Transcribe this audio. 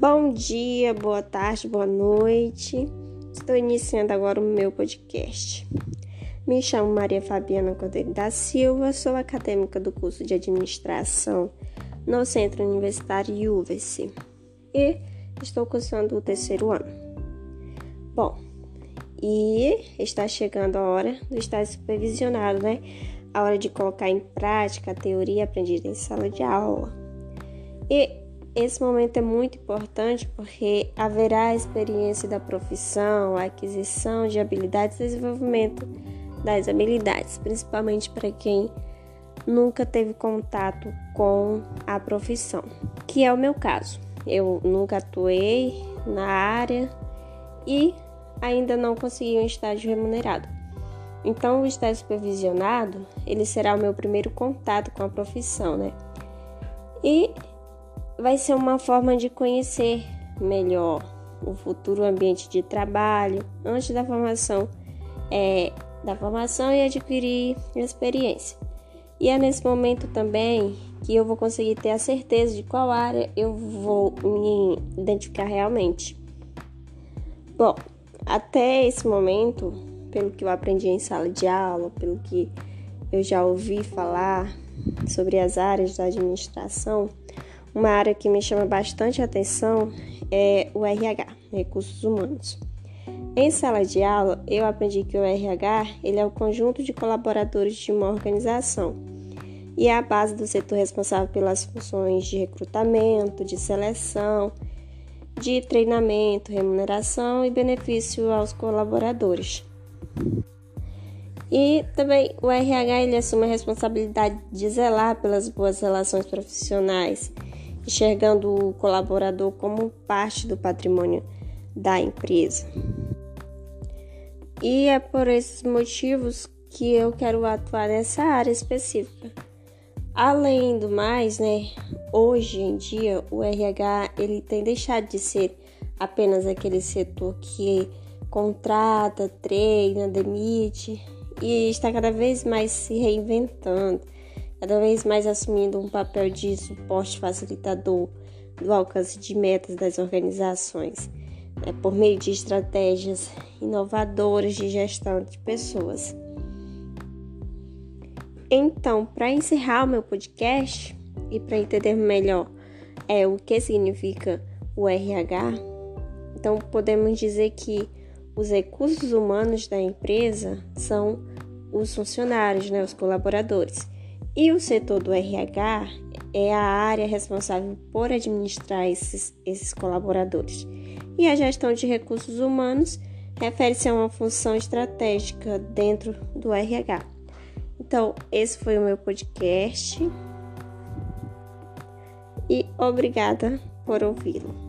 Bom dia, boa tarde, boa noite. Estou iniciando agora o meu podcast. Me chamo Maria Fabiana Cordeiro da Silva, sou acadêmica do curso de administração no Centro Universitário UVC e estou cursando o terceiro ano. Bom, e está chegando a hora do estágio supervisionado, né? A hora de colocar em prática a teoria aprendida em sala de aula. E esse momento é muito importante porque haverá a experiência da profissão, a aquisição de habilidades e desenvolvimento das habilidades, principalmente para quem nunca teve contato com a profissão, que é o meu caso. Eu nunca atuei na área e ainda não consegui um estágio remunerado. Então, o estágio supervisionado, ele será o meu primeiro contato com a profissão, né? E vai ser uma forma de conhecer melhor o futuro ambiente de trabalho antes da formação, é, da formação e adquirir experiência. E é nesse momento também que eu vou conseguir ter a certeza de qual área eu vou me identificar realmente. Bom, até esse momento, pelo que eu aprendi em sala de aula, pelo que eu já ouvi falar sobre as áreas da administração, uma área que me chama bastante atenção é o RH, Recursos Humanos. Em sala de aula, eu aprendi que o RH ele é o conjunto de colaboradores de uma organização e é a base do setor responsável pelas funções de recrutamento, de seleção, de treinamento, remuneração e benefício aos colaboradores. E também o RH ele assume a responsabilidade de zelar pelas boas relações profissionais enxergando o colaborador como parte do patrimônio da empresa. E é por esses motivos que eu quero atuar nessa área específica. Além do mais, né, hoje em dia o RH ele tem deixado de ser apenas aquele setor que contrata, treina, demite e está cada vez mais se reinventando cada vez mais assumindo um papel de suporte facilitador do alcance de metas das organizações, né, por meio de estratégias inovadoras de gestão de pessoas. Então, para encerrar o meu podcast e para entender melhor é, o que significa o RH, então podemos dizer que os recursos humanos da empresa são os funcionários, né, os colaboradores e o setor do RH é a área responsável por administrar esses, esses colaboradores. E a gestão de recursos humanos refere-se a uma função estratégica dentro do RH. Então, esse foi o meu podcast e obrigada por ouvi-lo.